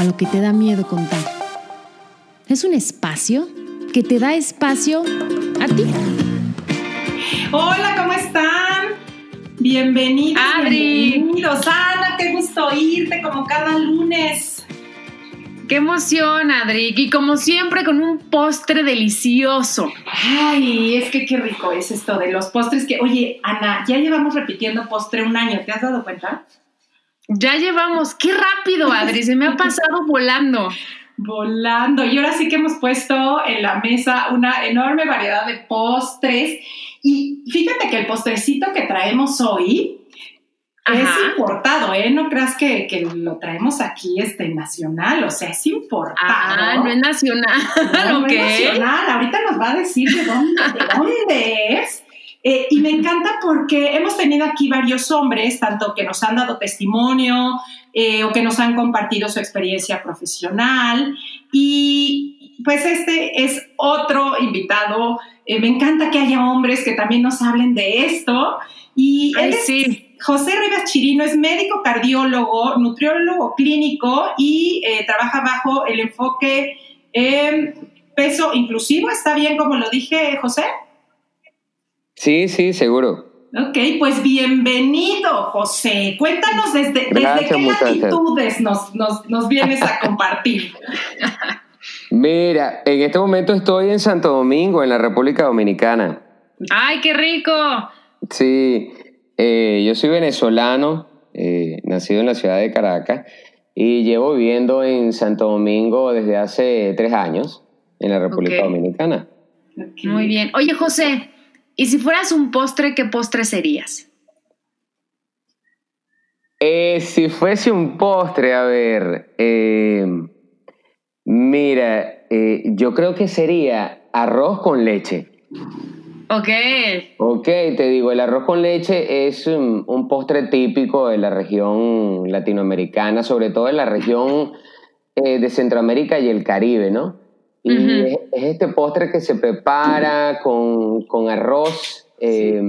a lo que te da miedo contar. Es un espacio que te da espacio a ti. Hola, ¿cómo están? Bienvenidos. Adri. Bienvenidos. Ana, qué gusto oírte como cada lunes. Qué emoción, Adri. Y como siempre, con un postre delicioso. Ay, es que qué rico es esto de los postres que, oye, Ana, ya llevamos repitiendo postre un año, ¿te has dado cuenta? Ya llevamos. Qué rápido, Adri. Se me ha pasado volando. Volando. Y ahora sí que hemos puesto en la mesa una enorme variedad de postres. Y fíjate que el postrecito que traemos hoy es importado, ¿eh? No creas que, que, lo traemos aquí este, nacional, o sea, es importado. Ah, no es nacional. No, no es nacional. Ahorita nos va a decir de dónde, de dónde es. Eh, y me encanta porque hemos tenido aquí varios hombres, tanto que nos han dado testimonio eh, o que nos han compartido su experiencia profesional. Y pues este es otro invitado. Eh, me encanta que haya hombres que también nos hablen de esto. Y Ay, él es sí. José Rivas Chirino es médico cardiólogo, nutriólogo clínico y trabaja bajo el enfoque peso inclusivo. ¿Está bien como lo dije, José? Sí, sí, seguro. Ok, pues bienvenido, José. Cuéntanos desde, Gracias, desde qué latitudes nos, nos, nos vienes a compartir. Mira, en este momento estoy en Santo Domingo, en la República Dominicana. ¡Ay, qué rico! Sí, eh, yo soy venezolano, eh, nacido en la ciudad de Caracas y llevo viviendo en Santo Domingo desde hace tres años, en la República. Dominicana. Muy bien. Oye, José, ¿y si fueras un postre, qué postre serías? Eh, si fuese un postre, a ver, eh, mira, eh, yo creo que sería arroz con leche. Ok. Ok, te digo, el arroz con leche es un, un postre típico de la región latinoamericana, sobre todo en la región eh, de Centroamérica y el Caribe, ¿no? Y Ujú. es, es este postre que se prepara con, con arroz eh,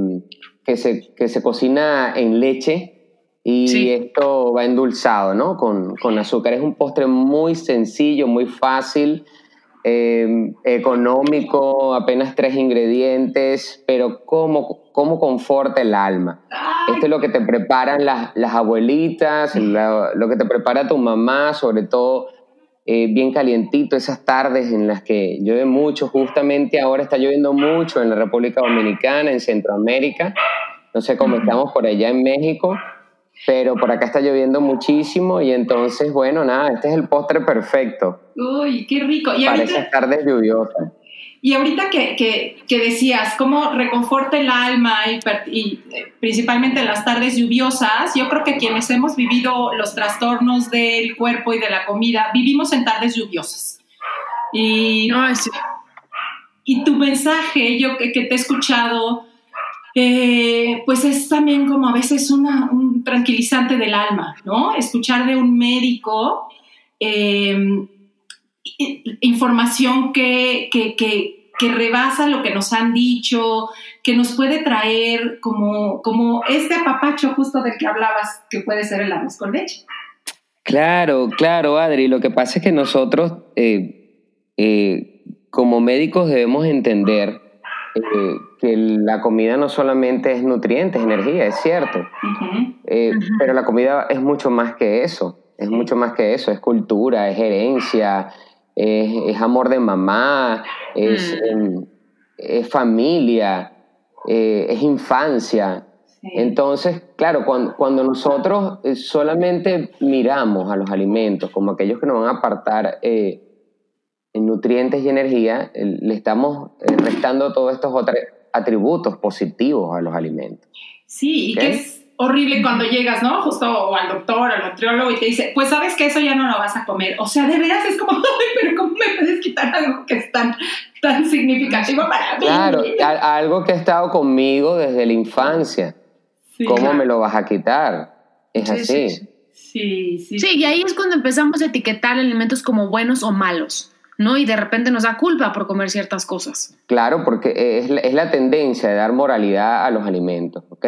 que, se, que se cocina en leche y Sí. esto va endulzado, ¿no? Con, con azúcar. Es un postre muy sencillo, muy fácil eh, económico, apenas tres ingredientes, pero cómo, cómo conforta el alma. Esto es lo que te preparan las, las abuelitas, la- lo que te prepara tu mamá, sobre todo eh, bien calientito, esas tardes en las que llueve mucho, justamente ahora está lloviendo mucho en la República Dominicana, en Centroamérica, no sé cómo estamos por allá en México, pero por acá está lloviendo muchísimo y entonces, bueno, nada, este es el postre perfecto Uy, qué rico. Y para ahorita, esas tardes lluviosas. Y ahorita que, que, que decías, cómo reconforta el alma y, eh, principalmente en las tardes lluviosas, yo creo que quienes hemos vivido los trastornos del cuerpo y de la comida, vivimos en tardes lluviosas. Y, Ay, sí. y tu mensaje, yo que, que te he escuchado, eh, pues es también como a veces una- un tranquilizante del alma, ¿no? Escuchar de un médico eh, información que, que, que, que rebasa lo que nos han dicho, que nos puede traer como, como este apapacho justo del que hablabas, que puede ser el arroz con leche. Claro, claro, Adri. Lo que pasa es que nosotros, eh, eh, como médicos, debemos entender eh, que la comida no solamente es nutrientes, energía, es cierto. Eh. Pero la comida es mucho más que eso. Es mucho más que eso. Es cultura, es herencia, es, es amor de mamá, es, Mm. em, es familia, eh, es infancia. Sí. Entonces, claro, cuando, cuando nosotros eh, solamente miramos a los alimentos como aquellos que nos van a apartar eh, en nutrientes y energía, eh, le estamos restando todos estos otros atributos positivos a los alimentos. Sí, y que es horrible cuando llegas, ¿no? Justo o al doctor, al nutriólogo y te dice, pues sabes que eso ya no lo vas a comer. O sea, de veras es como, ay, pero ¿cómo me puedes quitar algo que es tan, tan significativo para mí? Claro, algo que ha estado conmigo desde la infancia. ¿Cómo me lo vas a quitar? Es así. Sí, sí. Sí, y ahí es cuando empezamos a etiquetar alimentos como buenos o malos. ¿no? Y de repente nos da culpa por comer ciertas cosas. Claro, porque es la, es la tendencia de dar moralidad a los alimentos, ¿ok?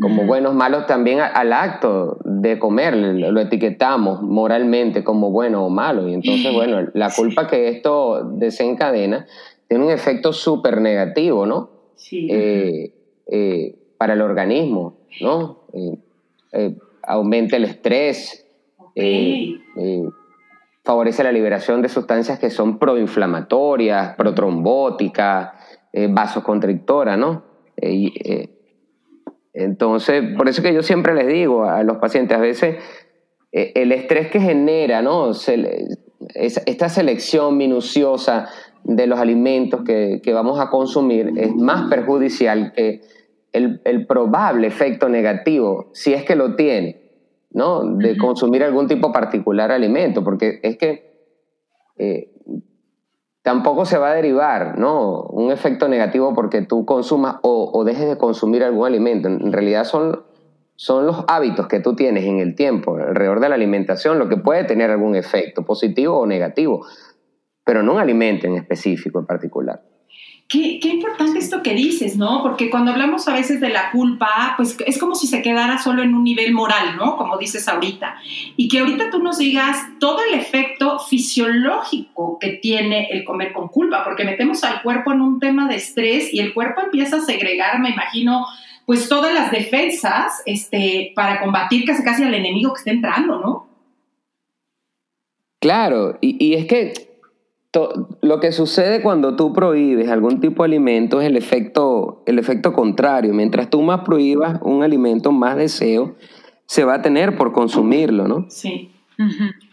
Como buenos, malos también al acto de comer, lo etiquetamos moralmente como bueno o malo. Y entonces, bueno, la culpa que esto desencadena tiene un efecto súper negativo, ¿no? Sí. Eh, eh, para el organismo, ¿no? Eh, aumenta el estrés, favorece la liberación de sustancias que son proinflamatorias, protrombóticas, vasoconstrictoras, ¿no? Entonces, por eso que yo siempre les digo a los pacientes, a veces el estrés que genera, ¿no? esta selección minuciosa de los alimentos que, que, vamos a consumir es más perjudicial que el, el, probable efecto negativo, si es que lo tiene, ¿no? De consumir algún tipo particular de alimento, porque es que eh, tampoco se va a derivar, ¿no? Un efecto negativo porque tú consumas o, dejes de consumir algún alimento. En realidad son, son los hábitos que tú tienes en el tiempo alrededor de la alimentación lo que puede tener algún efecto, positivo o negativo, pero no un alimento en específico, en particular. Qué, importante esto que dices, ¿no? Porque cuando hablamos a veces de la culpa, pues es como si se quedara solo en un nivel moral, ¿no? Como dices ahorita. Y que ahorita tú nos digas todo el efecto fisiológico que tiene el comer con culpa, porque metemos al cuerpo en un tema de estrés y el cuerpo empieza a segregar, me imagino, pues todas las defensas este, para combatir casi casi al enemigo que está entrando, ¿no? Claro, y, y es que lo que sucede cuando tú prohíbes algún tipo de alimento es el efecto, el efecto contrario. Mientras tú más prohíbas un alimento, más deseo se va a tener por consumirlo, ¿no? Sí.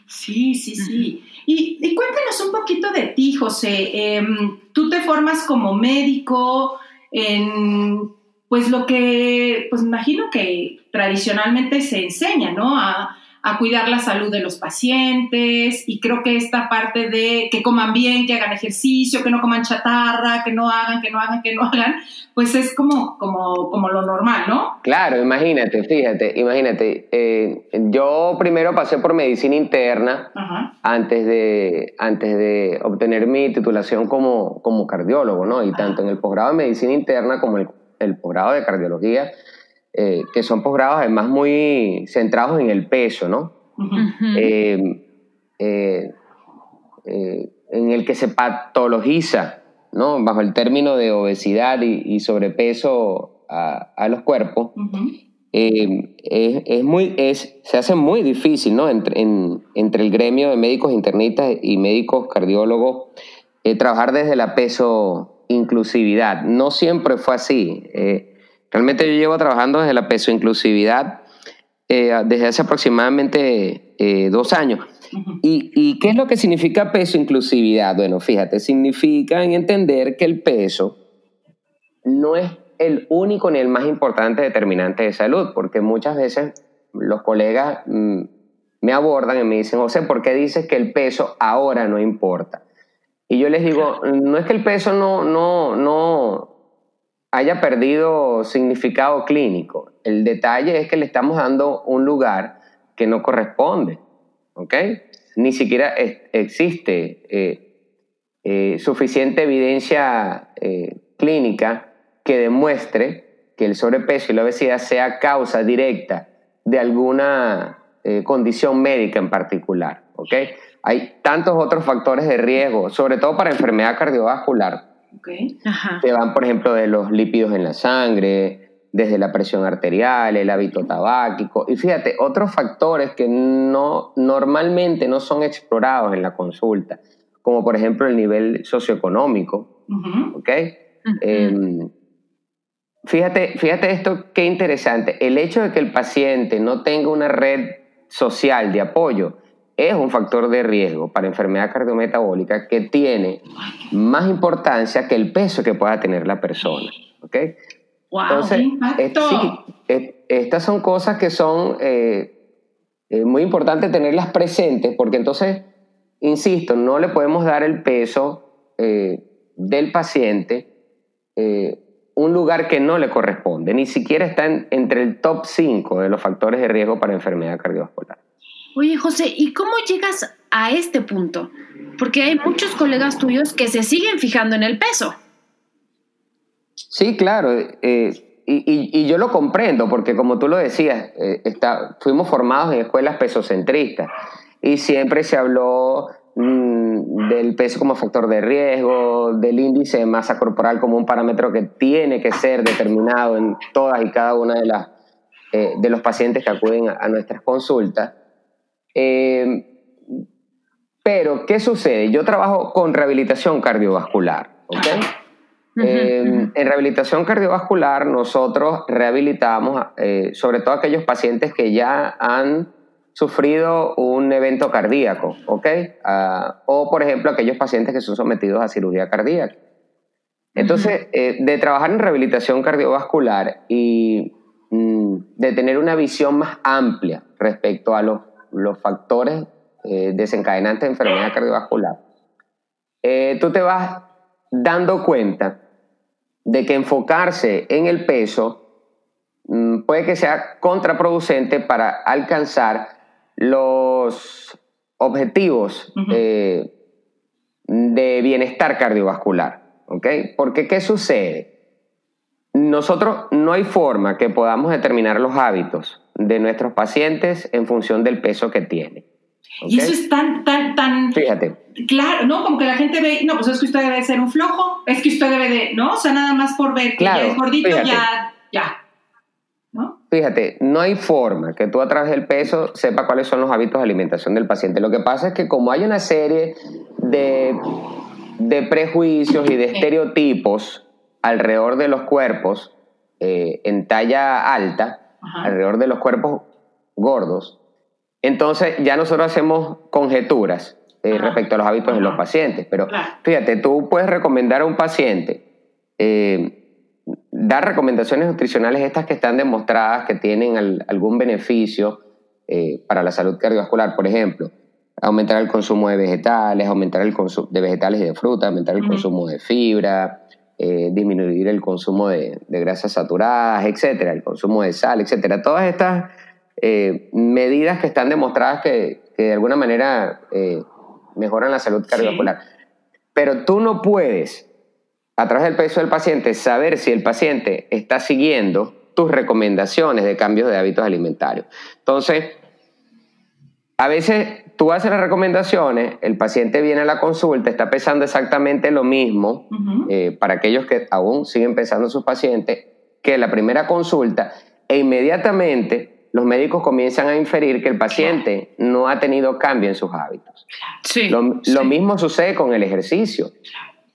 Sí, sí, sí. y, cuéntanos un poquito de ti, José. Em, tú te formas como médico en, pues lo que, pues imagino que tradicionalmente se enseña, ¿no? A, a cuidar la salud de los pacientes y creo que esta parte de que coman bien, que hagan ejercicio, que no coman chatarra, que no hagan, que no hagan, que no hagan, pues es como, como, como lo normal, ¿no? Claro, imagínate, fíjate, imagínate, eh, yo primero pasé por medicina interna antes de, antes de obtener mi titulación como, como cardiólogo, ¿no? Y tanto en el posgrado de medicina interna como el, el posgrado de cardiología, eh, que son posgrados además muy centrados en el peso, ¿no? Eh, eh, en el que se patologiza, ¿no? Bajo el término de obesidad y, sobrepeso a, los cuerpos. es, muy, es, se hace muy difícil, ¿no? Entre, entre el gremio de médicos internistas y médicos cardiólogos trabajar desde la peso inclusividad. No siempre fue así. Realmente yo llevo trabajando desde la peso inclusividad eh, desde hace aproximadamente eh, dos años. ¿Y, qué es lo que significa peso inclusividad? Bueno, fíjate, significa en entender que el peso no es el único ni el más importante determinante de salud, porque muchas veces los colegas mm, me abordan y me dicen, José, ¿por qué dices que el peso ahora no importa? Y yo les digo, no es que el peso no, no, no, haya perdido significado clínico. El detalle es que le estamos dando un lugar que no corresponde, ¿ok? Ni siquiera existe eh, eh, suficiente evidencia eh, clínica que demuestre que el sobrepeso y la obesidad sea causa directa de alguna condición médica en particular, ¿ok? Hay tantos otros factores de riesgo, sobre todo para enfermedad cardiovascular, Okay. Te van, por ejemplo, de los lípidos en la sangre, desde la presión arterial, el hábito tabáquico. Y fíjate, otros factores que no, normalmente no son explorados en la consulta, como por ejemplo el nivel socioeconómico. Em, fíjate, fíjate esto, qué interesante. El hecho de que el paciente no tenga una red social de apoyo es un factor de riesgo para enfermedad cardiometabólica que tiene más importancia que el peso que pueda tener la persona. ¿ok? Wow, Entonces, sí, estas son cosas que son eh, eh, muy importantes tenerlas presentes porque entonces, insisto, no le podemos dar el peso eh, del paciente un lugar que no le corresponde, ni siquiera está entre el top 5 de los factores de riesgo para enfermedad cardiovascular. Oye, José, ¿y cómo llegas a este punto? Porque hay muchos colegas tuyos que se siguen fijando en el peso. Sí, claro. Eh, y, yo lo comprendo, porque como tú lo decías, eh, está, fuimos formados en escuelas pesocentristas y siempre se habló mm, del peso como factor de riesgo, del índice de masa corporal como un parámetro que tiene que ser determinado en todas y cada una de, las, eh, de los pacientes que acuden a, nuestras consultas. Pero, ¿qué sucede? Yo trabajo con rehabilitación cardiovascular, ¿ok? en rehabilitación cardiovascular nosotros rehabilitamos eh, sobre todo aquellos pacientes que ya han sufrido un evento cardíaco, ¿ok? Ah, o por ejemplo aquellos pacientes que son sometidos a cirugía cardíaca. Entonces, eh, de trabajar en rehabilitación cardiovascular y mm, de tener una visión más amplia respecto a los, los factores eh, desencadenantes de enfermedad cardiovascular, tú te vas dando cuenta de que enfocarse en el peso mm, puede que sea contraproducente para alcanzar los objetivos eh, de bienestar cardiovascular. ¿ok? Porque ¿qué sucede? Nosotros no hay forma que podamos determinar los hábitos de nuestros pacientes en función del peso que tienen. Y eso es tan, tan, tan... Fíjate. Claro, ¿no? Como que la gente ve, no, pues es que usted debe ser un flojo, es que usted debe de, ¿no? O sea, nada más por ver que ya es gordito, ya, ya. ¿No? Fíjate, no hay forma que tú a través del peso sepa cuáles son los hábitos de alimentación del paciente. Lo que pasa es que como hay una serie de, de prejuicios y de estereotipos alrededor de los cuerpos eh, en talla alta, alrededor de los cuerpos gordos, entonces ya nosotros hacemos conjeturas eh, respecto a los hábitos de los pacientes. Pero fíjate, tú puedes recomendar a un paciente, eh, dar recomendaciones nutricionales estas que están demostradas que tienen algún beneficio eh, para la salud cardiovascular. Por ejemplo, aumentar el consumo de vegetales, aumentar el consumo de vegetales y de fruta, aumentar el consumo de fibra, disminuir el consumo de, de, grasas saturadas, etcétera, el consumo de sal, etcétera. Todas estas eh, medidas que están demostradas que, de alguna manera eh, mejoran la salud cardiovascular. Pero tú no puedes, a través del peso del paciente, saber si el paciente está siguiendo tus recomendaciones de cambios de hábitos alimentarios. Entonces, a veces tú haces las recomendaciones, el paciente viene a la consulta, está pesando exactamente lo mismo, eh, para aquellos que aún siguen pesando sus pacientes, que la primera consulta, e inmediatamente los médicos comienzan a inferir que el paciente no ha tenido cambio en sus hábitos. Sí, lo, mismo sucede con el ejercicio.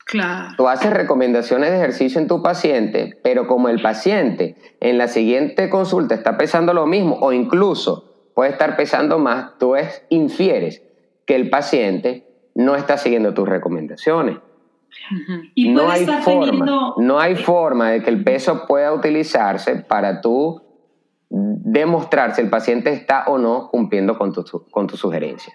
Claro. Tú haces recomendaciones de ejercicio en tu paciente, pero como el paciente en la siguiente consulta está pesando lo mismo o incluso puede estar pesando más, tú es, infieres que el paciente no está siguiendo tus recomendaciones. Y no hay, forma, no hay forma de que el peso pueda utilizarse para tú demostrar si el paciente está o no cumpliendo con tu, con tu sugerencia.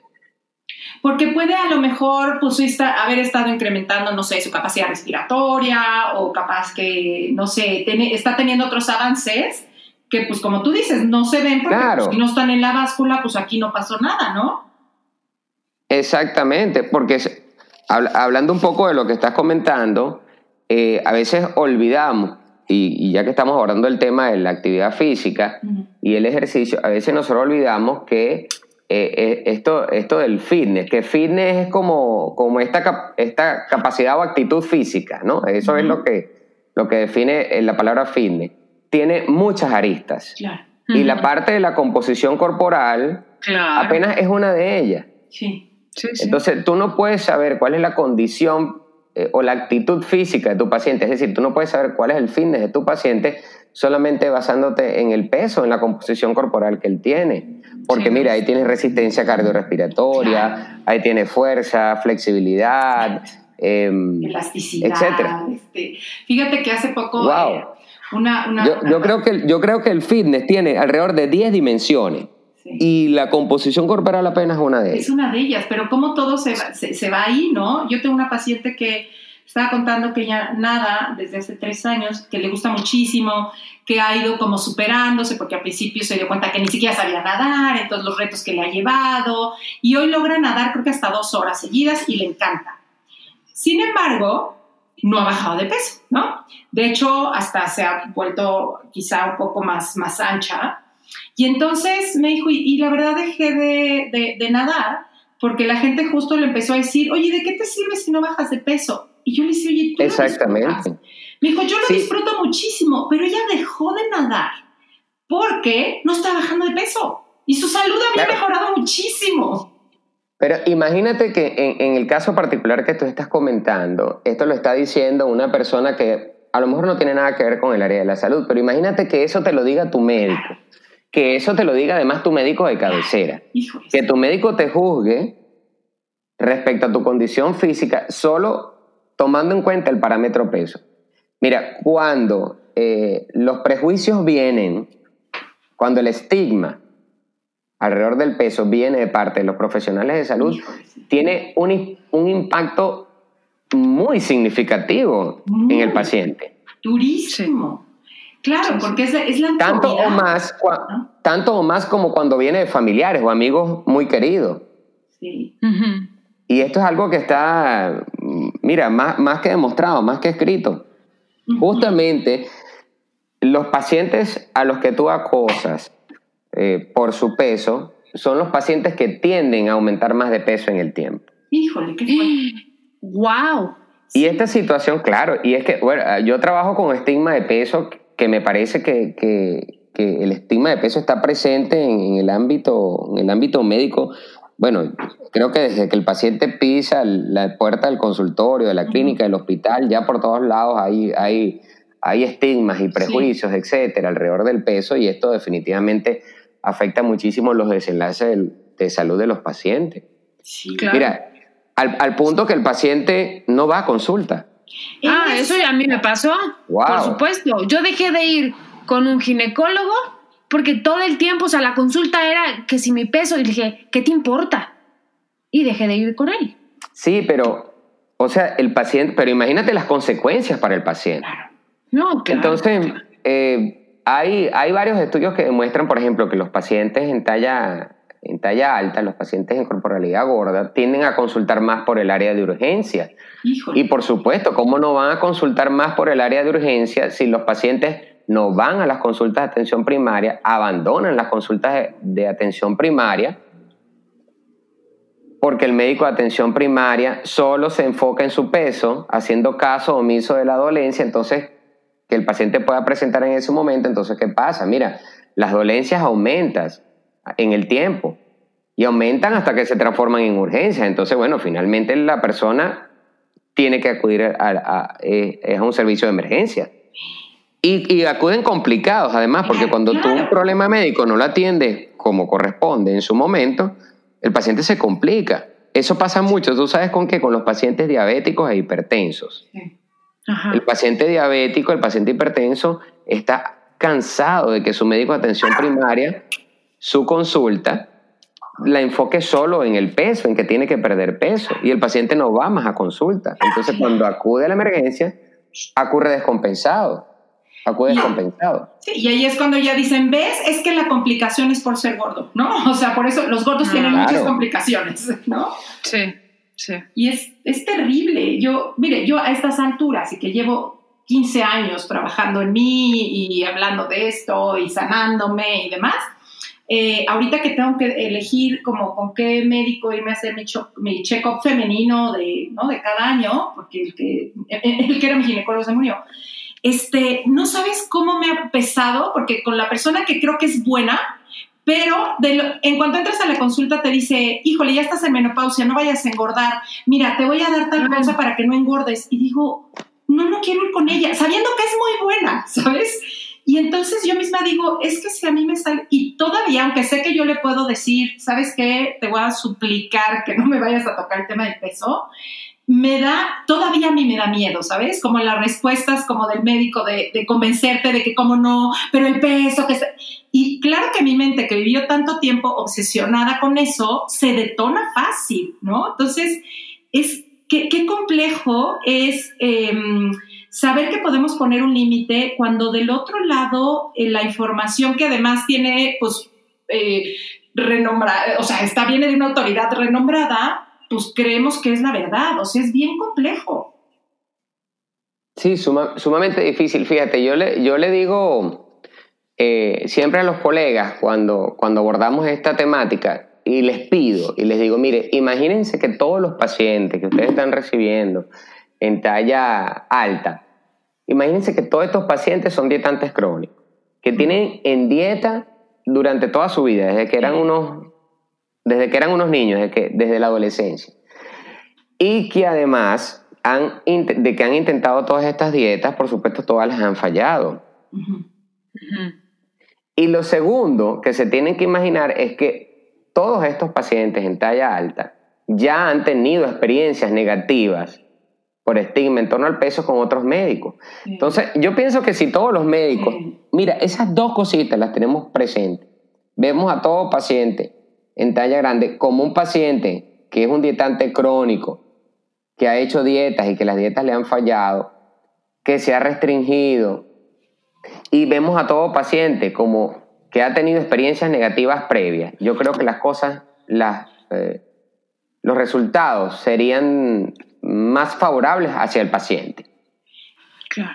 Porque puede a lo mejor pues, haber estado incrementando, no sé, su capacidad respiratoria o capaz que, no sé, está teniendo otros avances que, pues como tú dices, no se ven porque pues, si no están en la báscula, pues aquí no pasó nada, ¿no? Exactamente, porque hablando un poco de lo que estás comentando, eh, a veces olvidamos y, ya que estamos hablando del tema de la actividad física y el ejercicio, a veces nosotros olvidamos que eh, eh, esto, esto del fitness, que fitness es como, como esta, esta capacidad o actitud física, ¿no? Eso es lo que, lo que define la palabra fitness. Tiene muchas aristas. Y la parte de la composición corporal apenas es una de ellas. Sí. Entonces, tú no puedes saber cuál es la condición eh, o la actitud física de tu paciente. Es decir, tú no puedes saber cuál es el fitness de tu paciente solamente basándote en el peso, en la composición corporal que él tiene. Porque mira, ahí tienes resistencia cardiorrespiratoria, ahí tienes fuerza, flexibilidad, em, elasticidad. Etcétera. Este, fíjate que hace poco eh, Una, una, yo, yo creo que, yo creo que el fitness tiene alrededor de 10 dimensiones. Sí. Y la composición corporal apenas es una de Es ellas. una de ellas, pero como todo se va, se, se va ahí, ¿no? Yo tengo una paciente que estaba contando que ella nada desde hace tres años, que le gusta muchísimo, que ha ido como superándose, porque al principio se dio cuenta que ni siquiera sabía nadar, entonces los retos que le ha llevado, y hoy logra nadar creo que hasta dos horas seguidas y le encanta. Sin embargo, no ha bajado de peso, ¿no? De hecho, hasta se ha vuelto quizá un poco más, más ancha. Y entonces me dijo, y, y la verdad dejé de, de, de nadar porque la gente justo le empezó a decir, oye, ¿de qué te sirve si no bajas de peso? Y yo le decía, oye, ¿tú lo disfrutas?" Exactamente. Me dijo, yo lo Sí. disfruto muchísimo, pero ella dejó de nadar porque no está bajando de peso. Y su salud había Claro. mejorado muchísimo. Pero imagínate que en, en el caso particular que tú estás comentando, esto lo está diciendo una persona que a lo mejor no tiene nada que ver con el área de la salud, pero imagínate que eso te lo diga tu médico, que eso te lo diga además tu médico de cabecera, que tu médico te juzgue respecto a tu condición física solo tomando en cuenta el parámetro peso. Mira, cuando eh, los prejuicios vienen, cuando el estigma alrededor del peso viene de parte de los profesionales de salud, tiene un, un impacto muy significativo Muy. en el paciente. Durísimo. Claro, porque es, es la Tanto o, más, cua- ¿no? tanto o más como cuando viene de familiares o amigos muy queridos. Sí. Y esto es algo que está, mira, más, más que demostrado, más que escrito. Justamente los pacientes a los que tú acosas eh, por su peso son los pacientes que tienden a aumentar más de peso en el tiempo. Híjole, qué fuerte. ¡Wow! Y esta situación, claro, y es que, bueno, yo trabajo con estigma de peso que me parece que, que- que el estigma de peso está presente en, en el ámbito, en el ámbito médico. Bueno, creo que desde que el paciente pisa la puerta del consultorio, de la clínica, del hospital, ya por todos lados hay, hay, hay estigmas y prejuicios, etcétera, alrededor del peso, y esto definitivamente afecta muchísimo los desenlaces del- de salud de los pacientes. Sí. Claro. Mira, al, al punto que el paciente no va a consulta. Ah, Es- eso ya a mí me pasó. Wow. Por supuesto. Yo dejé de ir con un ginecólogo porque todo el tiempo, o sea, la consulta era que si mi peso, y dije, ¿qué te importa? Y dejé de ir con él. Sí, pero, o sea, el paciente, pero imagínate las consecuencias para el paciente. No, claro. Entonces, eh, hay, hay varios estudios que demuestran, por ejemplo, que los pacientes en talla, en talla alta, los pacientes en corporalidad gorda, tienden a consultar más por el área de urgencia. Híjole. Y por supuesto, ¿cómo no van a consultar más por el área de urgencia si los pacientes no van a las consultas de atención primaria, abandonan las consultas de, de atención primaria? Porque el médico de atención primaria solo se enfoca en su peso, haciendo caso omiso de la dolencia, entonces que el paciente pueda presentar en ese momento, entonces ¿qué pasa? Mira, las dolencias aumentan en el tiempo y aumentan hasta que se transforman en urgencias, entonces bueno, finalmente la persona tiene que acudir a, a- eh, a un servicio de emergencia. Y, y acuden complicados, además, porque cuando tú un problema médico no lo atiendes como corresponde en su momento, el paciente se complica. Eso pasa mucho, tú sabes con qué, con los pacientes diabéticos e hipertensos. Sí. Ajá. El paciente diabético, el paciente hipertenso, está cansado de que su médico de atención primaria, su consulta, la enfoque solo en el peso, en que tiene que perder peso, y el paciente no va más a consulta. Entonces, cuando acude a la emergencia, ocurre descompensado. Acude Y- descompensado. Sí, y ahí es cuando ya dicen, ¿ves? Es que la complicación es por ser gordo, ¿no? O sea, por eso los gordos Ah, tienen claro. muchas complicaciones, ¿no? Sí, sí. Y es, es terrible. Yo, mire, yo a estas alturas y que llevo 15 años trabajando en mí y hablando de esto y sanándome y demás, eh, ahorita que tengo que elegir como con qué médico irme a hacer mi, mi check-up femenino de, ¿no? de cada año, porque el que, el que era mi ginecólogo se murió, este, no sabes cómo me ha pesado, porque con la persona que creo que es buena, pero de lo- en cuanto entras a la consulta te dice, híjole, ya estás en menopausia, no vayas a engordar, mira, te voy a dar tal cosa para que no engordes. Y digo, no, no quiero ir con ella, sabiendo que es muy buena, ¿sabes? Y entonces yo misma digo, es que si a mí me sale, y todavía, aunque sé que yo le puedo decir, ¿sabes qué? Te voy a suplicar que no me vayas a tocar el tema del peso, me da, todavía a mí me da miedo, ¿sabes? Como las respuestas como del médico de, convencerte de que como no, pero el peso que... Y claro que mi mente que vivió tanto tiempo obsesionada con eso, se detona fácil, ¿no? Entonces, es, qué, qué complejo es em, saber que podemos poner un límite cuando del otro lado eh, la información que además tiene, pues, eh, renombrada, o sea, está viene de una autoridad renombrada, pues creemos que es la verdad, o sea, es bien complejo. Sí, sumamente difícil. Fíjate, yo le, yo le digo eh, siempre a los colegas cuando, cuando abordamos esta temática y les pido y les digo, mire, imagínense que todos los pacientes que ustedes están recibiendo en talla alta, imagínense que todos estos pacientes son dietantes crónicos, que tienen en dieta durante toda su vida, desde que eran unos desde que eran unos niños, desde, que, desde la adolescencia. Y que además han, de que han intentado todas estas dietas, por supuesto todas las han fallado. Y lo segundo que se tienen que imaginar es que todos estos pacientes en talla alta ya han tenido experiencias negativas por estigma en torno al peso con otros médicos. Entonces, yo pienso que si todos los médicos, mira, esas dos cositas las tenemos presentes, vemos a todo paciente en talla grande como un paciente que es un dietante crónico, que ha hecho dietas y que las dietas le han fallado, que se ha restringido, y vemos a todo paciente como que ha tenido experiencias negativas previas. Yo creo que las cosas, las, eh, los resultados serían más favorables hacia el paciente.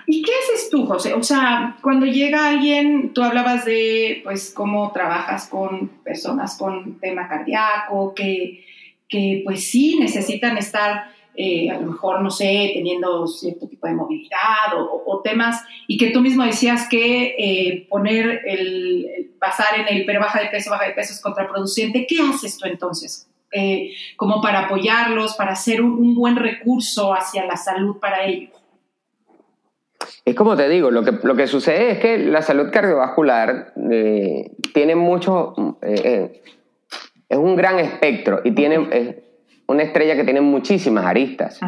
¿Y qué haces tú, José? O sea, cuando llega alguien, tú hablabas de, pues, cómo trabajas con personas con tema cardíaco, que, que pues sí necesitan estar, eh, a lo mejor, no sé, teniendo cierto tipo de movilidad o, temas, y que tú mismo decías que eh, poner el, pasar en el pero baja de peso, baja de peso es contraproducente. ¿Qué haces tú entonces? Eh, como para apoyarlos, para hacer un buen recurso hacia la salud para ellos. Es como te digo, lo que, lo que sucede es que la salud cardiovascular eh, tiene mucho, eh, eh, es un gran espectro y tiene una estrella que tiene muchísimas aristas.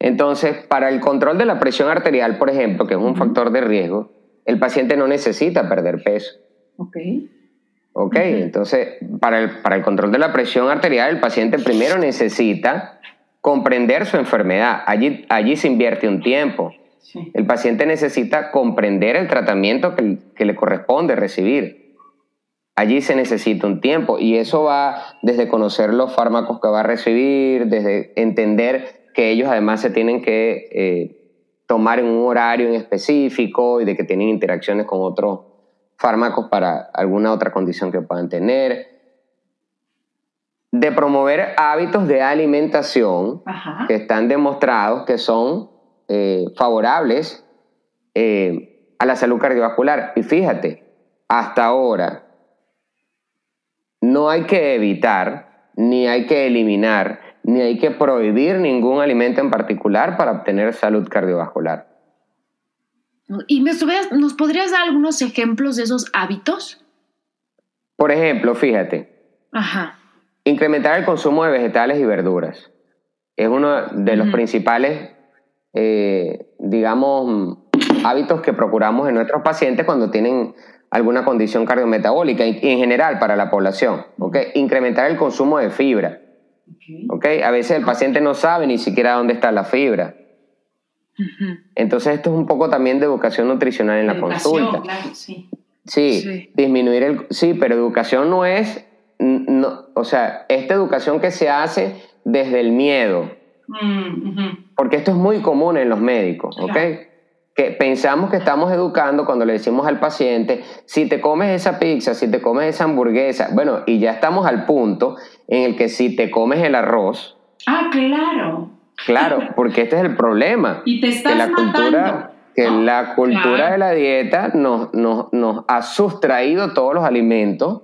Entonces, para el control de la presión arterial, por ejemplo, que es un factor de riesgo, el paciente no necesita perder peso. Ok. Ok, entonces, para el, para el control de la presión arterial, el paciente primero necesita comprender su enfermedad. Allí, allí se invierte un tiempo el paciente necesita comprender el tratamiento que, le corresponde recibir. Allí se necesita un tiempo y eso va desde conocer los fármacos que va a recibir, desde entender que ellos además se tienen que eh, tomar en un horario en específico y de que tienen interacciones con otros fármacos para alguna otra condición que puedan tener. De promover hábitos de alimentación que están demostrados que son eh, favorables eh, a la salud cardiovascular. Y fíjate, hasta ahora no hay que evitar, ni hay que eliminar, ni hay que prohibir ningún alimento en particular para obtener salud cardiovascular. ¿Y me nos podrías dar algunos ejemplos de esos hábitos? Por ejemplo, fíjate. Incrementar el consumo de vegetales y verduras. Es uno de los principales eh, digamos, hábitos que procuramos en nuestros pacientes cuando tienen alguna condición cardiometabólica y, en general para la población. ¿okay? Incrementar el consumo de fibra. Okay. A veces el paciente no sabe ni siquiera dónde está la fibra. Entonces esto es un poco también de educación nutricional en la consulta. sí. Sí, disminuir el... Sí, pero educación no es... No, o sea, esta educación que se hace desde el miedo, Mm, Porque esto es muy común en los médicos, ¿ok? Que pensamos que estamos educando cuando le decimos al paciente, si te comes esa pizza, si te comes esa hamburguesa, bueno, y ya estamos al punto en el que si te comes el arroz. Ah, claro. Claro, porque este es el problema. Y te estás que la cultura, que la cultura de la dieta nos, nos, nos, ha sustraído todos los alimentos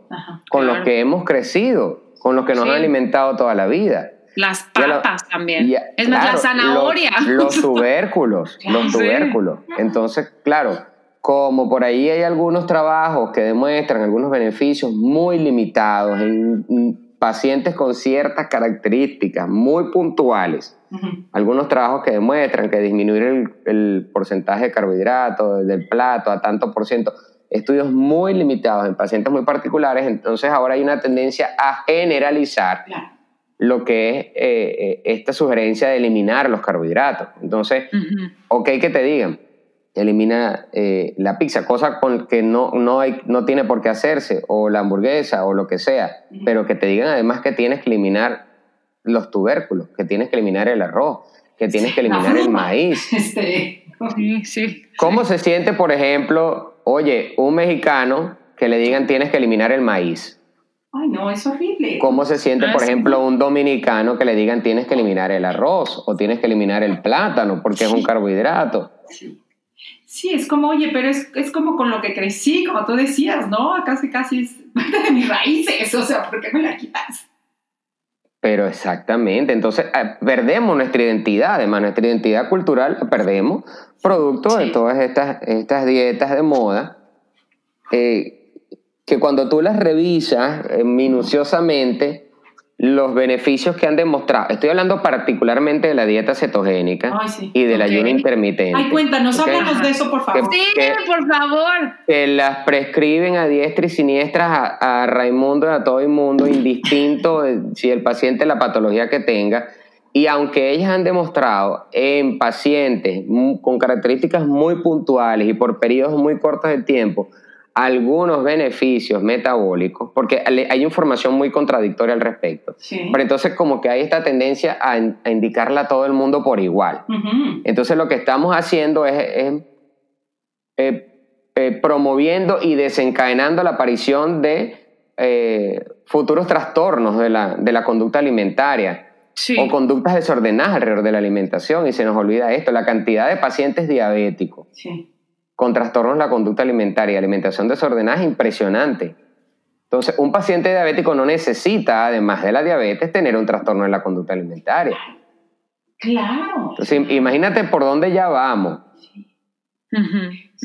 con los que hemos crecido, con los que nos han alimentado toda la vida. Las papas también. es más, la zanahoria. Los, tubérculos, los tubérculos. Entonces, claro, como por ahí hay algunos trabajos que demuestran algunos beneficios muy limitados en pacientes con ciertas características muy puntuales, algunos trabajos que demuestran que disminuir el, el porcentaje de carbohidratos del plato a tanto por ciento, estudios muy limitados en pacientes muy particulares, entonces ahora hay una tendencia a generalizar lo que es eh, eh, esta sugerencia de eliminar los carbohidratos. Entonces, ok que te digan, elimina eh, la pizza, cosa con que no, no, hay, no tiene por qué hacerse, o la hamburguesa, o lo que sea, pero que te digan además que tienes que eliminar los tubérculos, que tienes que eliminar el arroz, que tienes que eliminar el maíz. Este, Sí, sí. ¿Cómo se siente, por ejemplo, oye, un mexicano que le digan tienes que eliminar el maíz? Ay, no, es horrible. ¿Cómo se siente, Ah, por sí. ejemplo, un dominicano que le digan tienes que eliminar el arroz o tienes que eliminar el plátano porque es un carbohidrato? Sí. Sí, es como, oye, pero es, es como con lo que crecí, como tú decías, ¿no? Casi, casi es parte de mis raíces, o sea, ¿por qué me la quitas? Pero exactamente, entonces eh, perdemos nuestra identidad, además nuestra identidad cultural la perdemos producto de todas estas, estas dietas de moda, eh, que cuando tú las revisas eh, minuciosamente, los beneficios que han demostrado, estoy hablando particularmente de la dieta cetogénica Ay, sí. y del Ok. ayuno intermitente. Ay, cuéntanos, Ok. háblanos de eso, por favor. Que- Sí, que- por favor. que las prescriben a diestra y siniestra a, a Raimundo y a todo el mundo, indistinto de si el paciente la patología que tenga. Y aunque ellas han demostrado en pacientes con características muy puntuales y por periodos muy cortos de tiempo, algunos beneficios metabólicos, porque hay información muy contradictoria al respecto. Sí. Pero entonces como que hay esta tendencia a, a indicarla a todo el mundo por igual. Entonces lo que estamos haciendo es, es, eh, eh, promoviendo y desencadenando la aparición de eh, futuros trastornos de la, de la conducta alimentaria Sí. o conductas desordenadas alrededor de la alimentación. Y se nos olvida esto, la cantidad de pacientes diabéticos Sí. Con trastornos de la conducta alimentaria y alimentación desordenada es impresionante. Entonces, un paciente diabético no necesita, además de la diabetes, tener un trastorno de la conducta alimentaria. Claro. Entonces, imagínate por dónde ya vamos.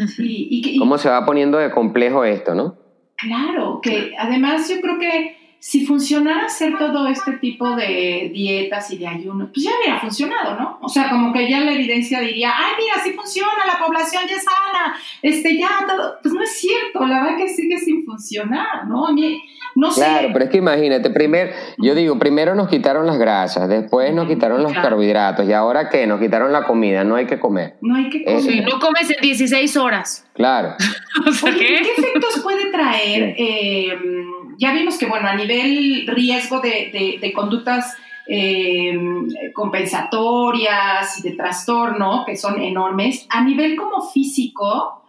Sí, y, que- y- cómo se va poniendo de complejo esto, ¿no? Claro, que además yo creo que si funcionara hacer todo este tipo de dietas y de ayuno, pues ya hubiera funcionado, ¿no? O sea, como que ya la evidencia diría, ay, mira, sí funciona, la población ya es sana, este, ya todo. Pues no es cierto, la verdad que sigue sin funcionar, ¿no? A mí, no sé. Claro, pero es que imagínate, primer, yo digo, primero nos quitaron las grasas, después nos quitaron los Claro. carbohidratos, y ahora qué, nos quitaron la comida, no hay que comer. No hay que Sí, comer. no comes en 16 horas. Claro. O sea, Oye, ¿qué? ¿qué efectos puede traer? Eh, ya vimos que, bueno, a nivel riesgo de, de- de conductas eh, compensatorias y de trastorno, que son enormes, a nivel como físico,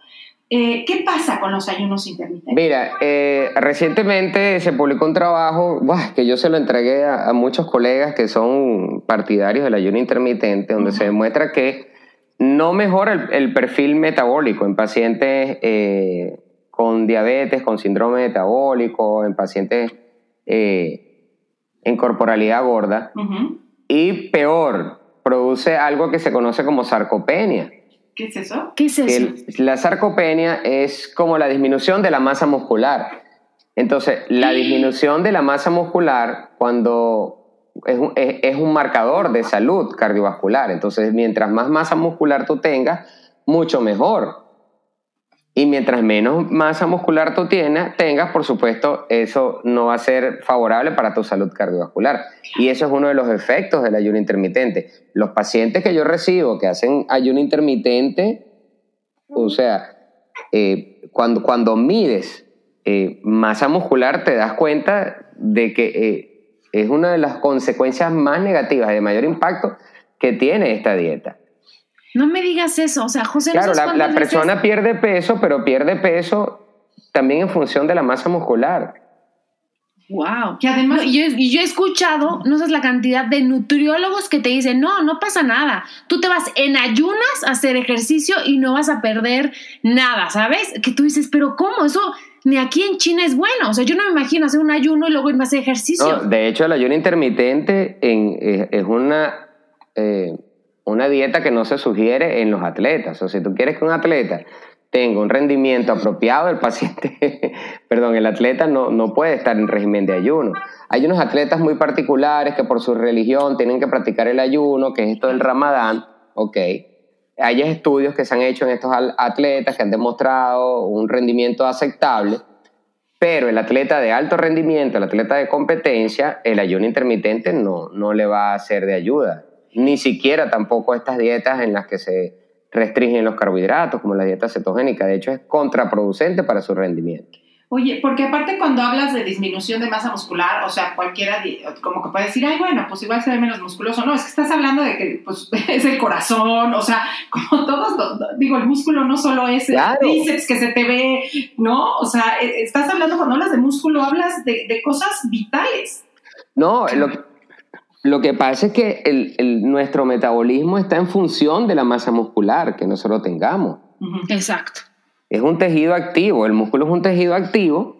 eh, ¿qué pasa con los ayunos intermitentes? Mira, eh, recientemente se publicó un trabajo buah, que yo se lo entregué a, a muchos colegas que son partidarios del ayuno intermitente, donde se demuestra que no mejora el, el perfil metabólico en pacientes eh, con diabetes, con síndrome metabólico, en pacientes eh, en corporalidad gorda, y peor, produce algo que se conoce como sarcopenia. ¿Qué es eso? ¿Qué es eso? el- la sarcopenia es como la disminución de la masa muscular. Entonces, la disminución de la masa muscular cuando es un, es- un marcador de salud cardiovascular. Entonces, mientras más masa muscular tú tengas, mucho mejor. Y mientras menos masa muscular tú tienes, tengas, por supuesto, eso no va a ser favorable para tu salud cardiovascular. Y eso es uno de los efectos del ayuno intermitente. Los pacientes que yo recibo que hacen ayuno intermitente, o sea, eh, cuando, cuando mides eh, masa muscular, te das cuenta de que eh, es una de las consecuencias más negativas, de mayor impacto que tiene esta dieta. No me digas eso. O sea, José, no Claro, sabes la, la veces- persona pierde peso, pero pierde peso también en función de la masa muscular. Wow. Que además... yo he escuchado, no sabes la cantidad de nutriólogos que te dicen, no, no pasa nada. Tú te vas en ayunas a hacer ejercicio y no vas a perder nada, ¿sabes? Que tú dices, pero ¿cómo? Eso ni aquí en China es bueno. O sea, yo no me imagino hacer un ayuno y luego irme a hacer ejercicio. No, de hecho, el ayuno intermitente en- es, es una, eh, una dieta que no se sugiere en los atletas. O sea, si tú quieres que un atleta tenga un rendimiento apropiado, el paciente, perdón, el atleta no, no puede estar en régimen de ayuno. Hay unos atletas muy particulares que por su religión tienen que practicar el ayuno, que es esto del ramadán, ok. Hay estudios que se han hecho en estos atletas que han demostrado un rendimiento aceptable, pero el atleta de alto rendimiento, el atleta de competencia, el ayuno intermitente no, no le va a ser de ayuda. Ni siquiera tampoco estas dietas en las que se restringen los carbohidratos, como la dieta cetogénica. De hecho, es contraproducente para su rendimiento. Oye, porque aparte cuando hablas de disminución de masa muscular, o sea, cualquiera como que puede decir, ay, bueno, pues igual se ve menos musculoso. No, es que estás hablando de que pues, es el corazón, o sea, como todos, digo, el músculo no solo es el bíceps que se te ve, ¿no? O sea, e, estás hablando, cuando hablas de músculo, hablas de, de cosas vitales. No, lo que, lo que pasa es que el, nuestro metabolismo está en función de la masa muscular que nosotros tengamos. Exacto. Es un tejido activo, el músculo es un tejido activo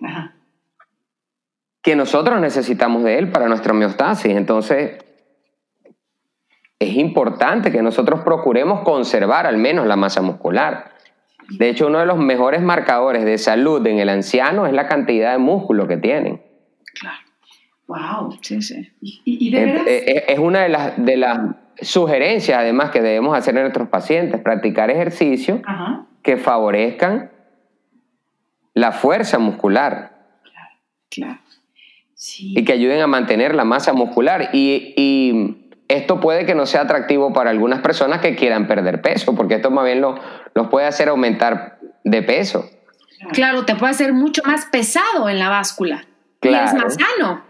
que nosotros necesitamos de él para nuestra homeostasis. Entonces, es importante que nosotros procuremos conservar al menos la masa muscular. De hecho, uno de los mejores marcadores de salud en el anciano es la cantidad de músculo que tienen. Claro. Wow. Sí, sí. ¿Y, de verdad? Es, una de las, de las sugerencias, además, que debemos hacer en nuestros pacientes, practicar ejercicios que favorezcan la fuerza muscular. Claro, claro. Sí. Y que ayuden a mantener la masa muscular. Y, y, esto puede que no sea atractivo para algunas personas que quieran perder peso, porque esto más bien lo, los puede hacer aumentar de peso. Claro, te puede hacer mucho más pesado en la báscula. Claro. Y es más sano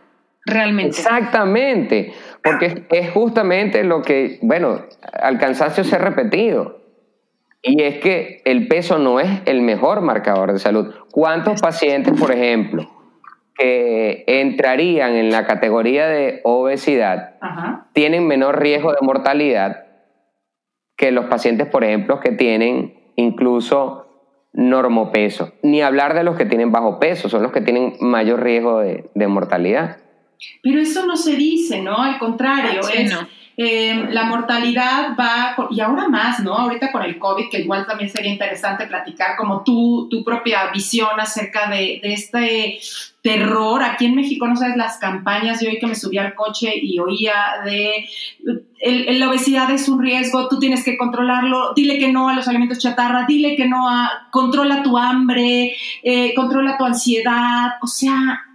realmente. Exactamente, porque es justamente lo que, bueno, al cansancio se ha repetido. Y es que el peso no es el mejor marcador de salud. ¿Cuántos pacientes, por ejemplo, que entrarían en la categoría de obesidad tienen menor riesgo de mortalidad que los pacientes, por ejemplo, que tienen incluso normopeso? Ni hablar de los que tienen bajo peso, son los que tienen mayor riesgo de mortalidad. Pero eso no se dice, ¿no? Al contrario, es, em, la mortalidad va, y ahora más, ¿no? Ahorita con el COVID, que igual también sería interesante platicar como tú, tu propia visión acerca de, este terror. Aquí en México, no sabes, las campañas, yo hoy que me subí al coche y oía de la obesidad es un riesgo, tú tienes que controlarlo, dile que no a los alimentos chatarra, dile que no a, controla tu hambre, eh, controla tu ansiedad, o sea,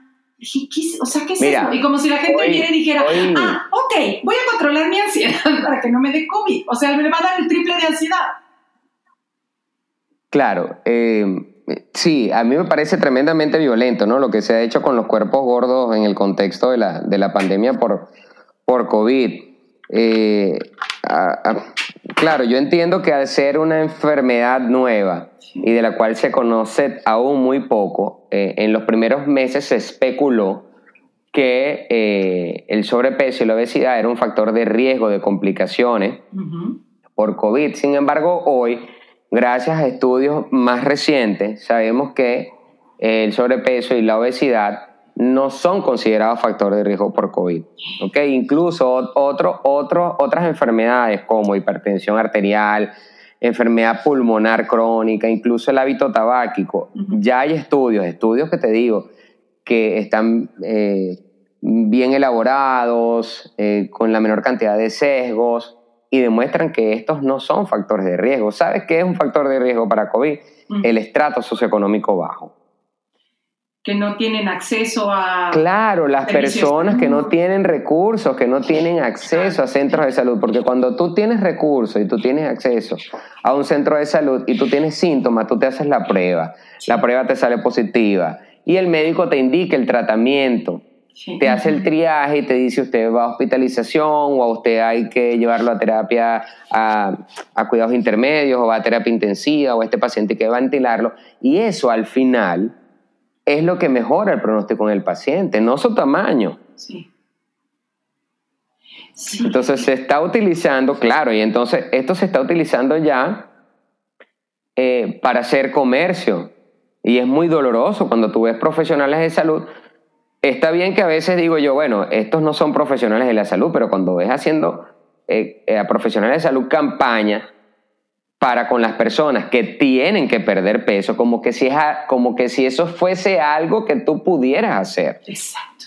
o sea, ¿qué es eso? Y como si la gente viera y dijera, ah, ok, voy a controlar mi ansiedad para que no me dé COVID. O sea, me va a dar el triple de ansiedad. Claro, eh, sí, a mí me parece tremendamente violento, ¿no? Lo que se ha hecho con los cuerpos gordos en el contexto de la, de la pandemia por, por COVID. Eh, claro, yo entiendo que al ser una enfermedad nueva y de la cual se conoce aún muy poco, eh, en los primeros meses se especuló que eh, el sobrepeso y la obesidad era un factor de riesgo de complicaciones por COVID. Sin embargo, hoy, gracias a estudios más recientes, sabemos que el sobrepeso y la obesidad no son considerados factores de riesgo por COVID. ¿okay? Incluso otro, otro, otras enfermedades como hipertensión arterial, enfermedad pulmonar crónica, incluso el hábito tabáquico. Ya hay estudios, estudios que te digo, que están eh, bien elaborados, eh, con la menor cantidad de sesgos, y demuestran que estos no son factores de riesgo. ¿Sabes qué es un factor de riesgo para COVID? El estrato socioeconómico bajo que no tienen acceso a... Claro, las personas que no tienen recursos, que no tienen acceso a centros de salud, porque cuando tú tienes recursos y tú tienes acceso a un centro de salud y tú tienes síntomas, tú te haces la prueba, la prueba te sale positiva. Y el médico te indica el tratamiento. Te hace el triaje y te dice usted va a hospitalización o a usted hay que llevarlo a terapia, a, a cuidados intermedios o va a terapia intensiva o a este paciente que va a ventilarlo. Y eso al final es lo que mejora el pronóstico en el paciente, no su tamaño. Sí. Entonces se está utilizando, claro, y entonces esto se está utilizando ya eh, para hacer comercio. Y es muy doloroso cuando tú ves profesionales de salud. Está bien que a veces digo yo, bueno, estos no son profesionales de la salud, pero cuando ves haciendo eh, eh, a profesionales de salud campaña para con las personas que tienen que perder peso, como que si, es como que si eso fuese algo que tú pudieras hacer. Exacto.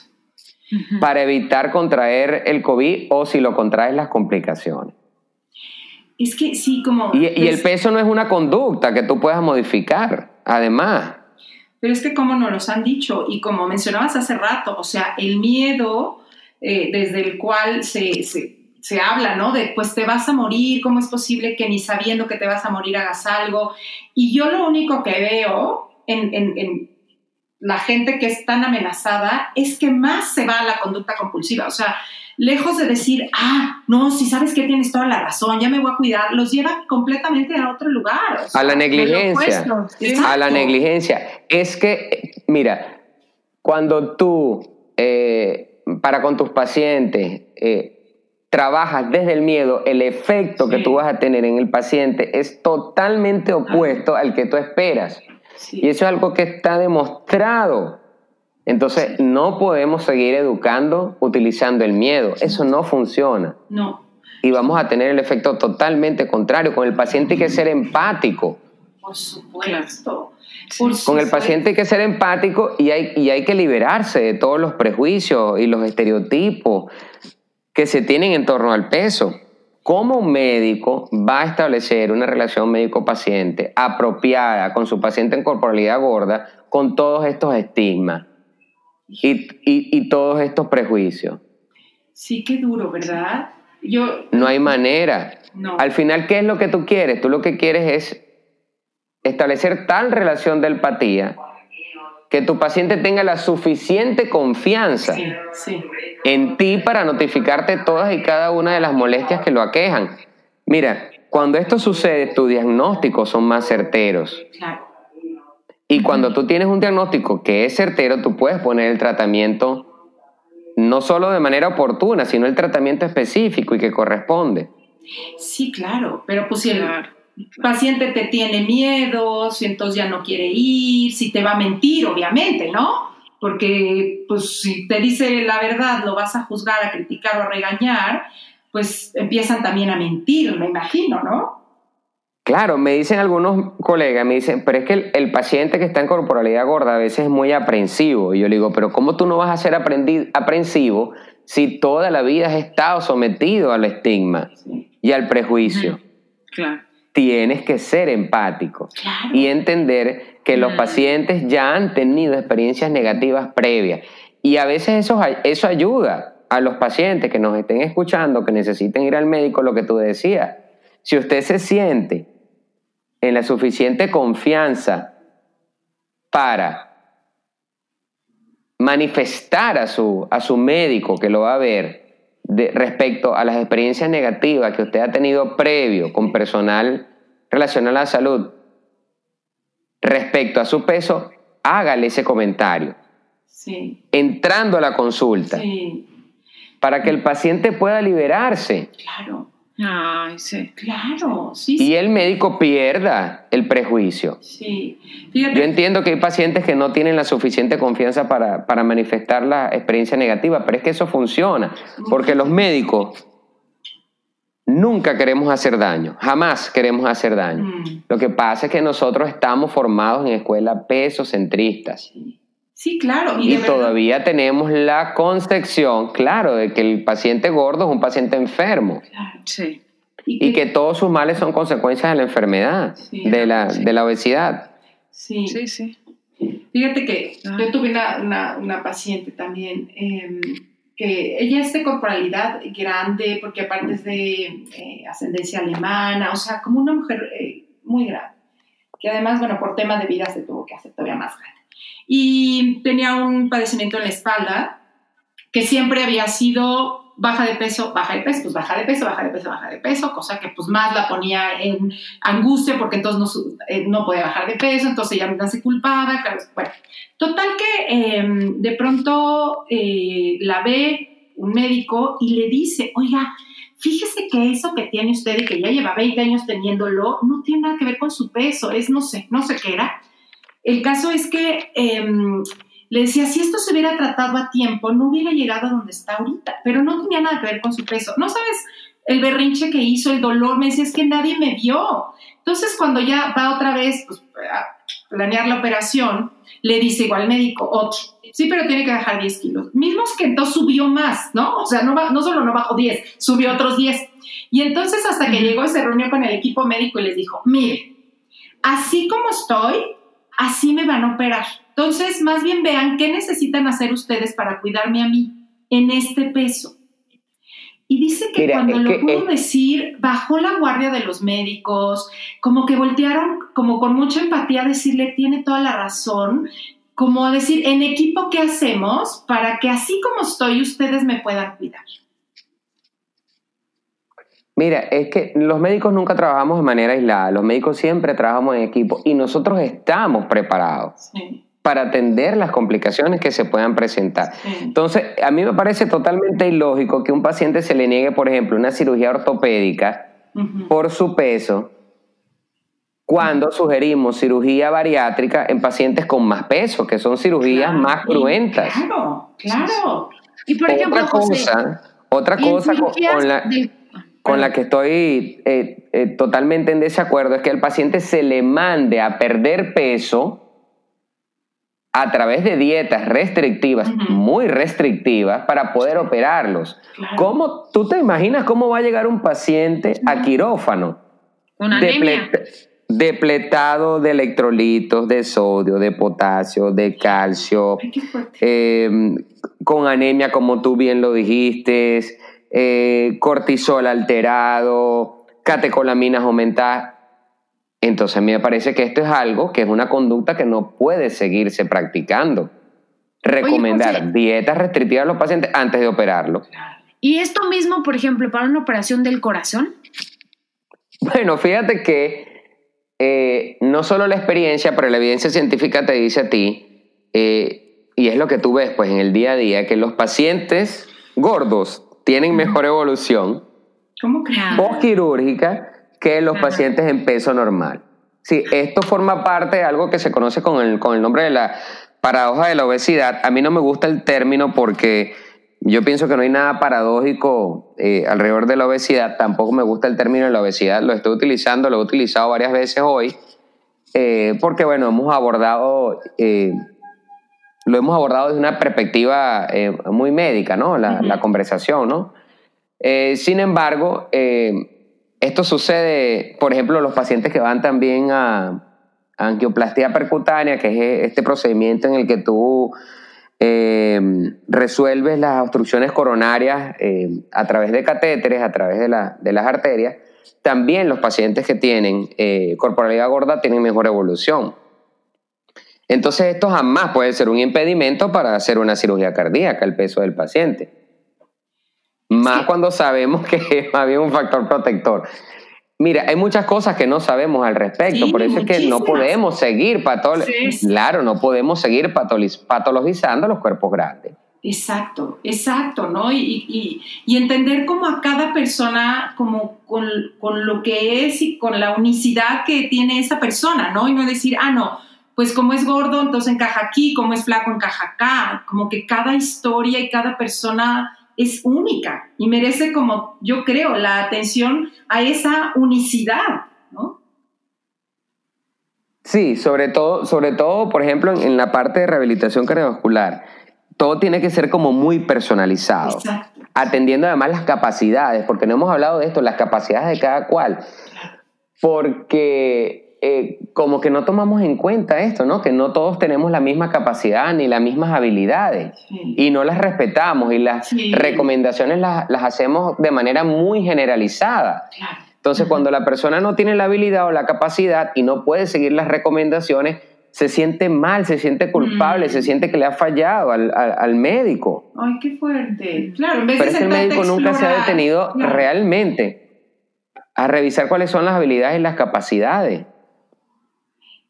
Para evitar contraer el COVID o si lo contraes las complicaciones. Es que sí, como... Y, y el peso no es una conducta que tú puedas modificar, además. Pero es que como nos los han dicho y como mencionabas hace rato, o sea, el miedo eh, desde el cual se, se, se, habla, ¿no? De pues te vas a morir, ¿cómo es posible que ni sabiendo que te vas a morir hagas algo? Y yo lo único que veo en, en, en la gente que es tan amenazada es que más se va a la conducta compulsiva, o sea, lejos de decir, ah, no, si sabes que tienes toda la razón, ya me voy a cuidar, los lleva completamente a otro lugar. O sea, a la negligencia. A la negligencia. Es que, mira, cuando tú, eh, para con tus pacientes, eh, trabajas desde el miedo, el efecto sí. que tú vas a tener en el paciente es totalmente opuesto al que tú esperas. Sí. Y eso es algo que está demostrado. Entonces, no podemos seguir educando utilizando el miedo. Eso no funciona. No. Y vamos a tener el efecto totalmente contrario. Con el paciente hay que ser empático. Por supuesto. Por Con el paciente hay que ser empático y hay, y hay que liberarse de todos los prejuicios y los estereotipos que se tienen en torno al peso. ¿Cómo un médico va a establecer una relación médico-paciente apropiada con su paciente en corporalidad gorda con todos estos estigmas? y, y, y, todos estos prejuicios. Sí, qué duro, ¿verdad? Yo, no hay manera. No. Al final, ¿qué es lo que tú quieres? Tú lo que quieres es establecer tal relación de empatía que tu paciente tenga la suficiente confianza sí, sí. en ti para notificarte todas y cada una de las molestias que lo aquejan. Mira, cuando esto sucede, tus diagnósticos son más certeros. Claro. Y cuando tú tienes un diagnóstico que es certero, tú puedes poner el tratamiento no solo de manera oportuna, sino el tratamiento específico y que corresponde. Sí, claro, pero pues si el paciente te tiene miedo, si entonces ya no quiere ir, si te va a mentir, obviamente, ¿no? Porque pues si te dice la verdad, lo vas a juzgar, a criticar o a regañar, pues empiezan también a mentir, me imagino, ¿no? Claro, me dicen algunos colegas, me dicen, pero es que el, el, paciente que está en corporalidad gorda a veces es muy aprensivo. Y yo le digo, pero ¿cómo tú no vas a ser aprensivo si toda la vida has estado sometido al estigma y al prejuicio? Claro. Tienes que ser empático claro. y entender que los pacientes ya han tenido experiencias negativas previas. Y a veces eso, eso ayuda a los pacientes que nos estén escuchando, que necesiten ir al médico, lo que tú decías. Si usted se siente en la suficiente confianza para manifestar a su, a su médico que lo va a ver de, respecto a las experiencias negativas que usted ha tenido previo con personal relacionado a la salud, respecto a su peso, hágale ese comentario. Sí. Entrando a la consulta. Sí. Para que el paciente pueda liberarse. Claro. Ay, sí. Claro, sí, Y sí. el médico pierda el prejuicio. Sí. Fíjate, Yo entiendo que hay pacientes que no tienen la suficiente confianza para, para manifestar la experiencia negativa, pero es que eso funciona, porque los médicos nunca queremos hacer daño, jamás queremos hacer daño. Mm. Lo que pasa es que nosotros estamos formados en escuelas pesocentristas. Sí, claro. Y, verdad- todavía tenemos la concepción, claro, de que el paciente gordo es un paciente enfermo Claro. Sí. y que todos sus males son consecuencias de la enfermedad, Sí, de, la, sí. de la obesidad. Sí. Sí, sí. Fíjate que Ah. yo tuve una, una, una paciente también eh, que ella es de corporalidad grande porque aparte es de eh, ascendencia alemana, o sea, como una mujer eh, muy grande, que además, bueno, por temas de vida se tuvo que hacer todavía más grande. Y tenía un padecimiento en la espalda que siempre había sido baja de peso, baja de peso, pues baja de peso, baja de peso, baja de peso, cosa que pues más la ponía en angustia porque entonces no, eh, no podía bajar de peso, entonces ella misma se culpaba, claro, bueno. Total que eh, de pronto eh, la ve un médico y le dice, oiga, fíjese que eso que tiene usted y que ya lleva 20 años teniéndolo, no tiene nada que ver con su peso, es no sé, no sé qué era. El caso es que eh, le decía, si esto se hubiera tratado a tiempo, no hubiera llegado a donde está ahorita, pero no tenía nada que ver con su peso. No sabes el berrinche que hizo, el dolor, me decía, es que nadie me vio. Entonces, cuando ya va otra vez pues, a planear la operación, le dice igual al médico, otro, sí, pero tiene que bajar 10 kilos. Mismos que entonces subió más, ¿no? O sea, no, no solo no bajó 10, subió otros 10. Y entonces hasta que llegó y se reunió con el equipo médico y les dijo, mire, así como estoy, así me van a operar. Entonces, más bien vean qué necesitan hacer ustedes para cuidarme a mí en este peso. Y dice que cuando lo pudo decir, bajó la guardia de los médicos, como que voltearon como con mucha empatía a decirle, tiene toda la razón, como decir, en equipo, ¿qué hacemos para que así como estoy, ustedes me puedan cuidar? Mira, es que los médicos nunca trabajamos de manera aislada, los médicos siempre trabajamos en equipo y nosotros estamos preparados. para atender las complicaciones que se puedan presentar. Entonces, a mí me parece totalmente ilógico que un paciente se le niegue, por ejemplo, una cirugía ortopédica por su peso, cuando sugerimos cirugía bariátrica en pacientes con más peso, que son cirugías más cruentas. Claro, claro. Y por ejemplo, otra cosa, otra cosa con, la, con la que estoy eh, eh, totalmente en desacuerdo es que al paciente se le mande a perder peso a través de dietas restrictivas, muy restrictivas, para poder operarlos. ¿Cómo, ¿Tú te imaginas cómo va a llegar un paciente a quirófano? Con anemia. Depletado de electrolitos, de sodio, de potasio, de calcio, em, con anemia, como tú bien lo dijiste, eh, cortisol alterado, catecolaminas aumentadas. Entonces me parece que esto es algo que es una conducta que no puede seguirse practicando. Recomendar dietas restrictivas a los pacientes antes de operarlo. ¿Y esto mismo, por ejemplo, para una operación del corazón? Bueno, fíjate que eh, no solo la experiencia, pero la evidencia científica te dice a ti, eh, y es lo que tú ves pues, en el día a día, que los pacientes gordos tienen mejor evolución post-quirúrgica que los pacientes en peso normal. Sí, esto forma parte de algo que se conoce con el, con el nombre de la paradoja de la obesidad. A mí no me gusta el término porque yo pienso que no hay nada paradójico eh, alrededor de la obesidad. Tampoco me gusta el término de la obesidad. Lo estoy utilizando, lo he utilizado varias veces hoy, eh, porque bueno, hemos abordado, eh, lo hemos abordado desde una perspectiva muy médica, ¿no? La, conversación, ¿no? sin embargo, esto sucede, por ejemplo, los pacientes que van también a angioplastia percutánea, que es este procedimiento en el que tú eh, resuelves las obstrucciones coronarias eh, a través de catéteres, a través de, las arterias, también los pacientes que tienen eh, corporalidad gorda tienen mejor evolución. Entonces esto jamás puede ser un impedimento para hacer una cirugía cardíaca, el peso del paciente. Más cuando sabemos que es más bien un factor protector. Mira, hay muchas cosas que no sabemos al respecto, por eso es que no podemos seguir claro, no podemos seguir patologizando los cuerpos grandes. Exacto, exacto, ¿no? Y, entender como a cada persona, como con, con, lo que es y con la unicidad que tiene esa persona, ¿no? Y no decir, ah, no, pues como es gordo, entonces encaja aquí, como es flaco, encaja acá. Como que cada historia y cada persona es única y merece como, yo creo, la atención a esa unicidad, ¿no? Sí, sobre todo, sobre todo, por ejemplo, en, la parte de rehabilitación cardiovascular, todo tiene que ser como muy personalizado, atendiendo además las capacidades, porque no hemos hablado de esto, las capacidades de cada cual, porque eh, como que no tomamos en cuenta esto, ¿no? Que no todos tenemos la misma capacidad ni las mismas habilidades y no las respetamos y las recomendaciones las, hacemos de manera muy generalizada. Entonces, cuando la persona no tiene la habilidad o la capacidad y no puede seguir las recomendaciones, se siente mal, se siente culpable, se mm. siente que le ha fallado al, médico. Ay, qué fuerte. Claro, Pero es que el médico nunca se ha detenido realmente a revisar cuáles son las habilidades y las capacidades.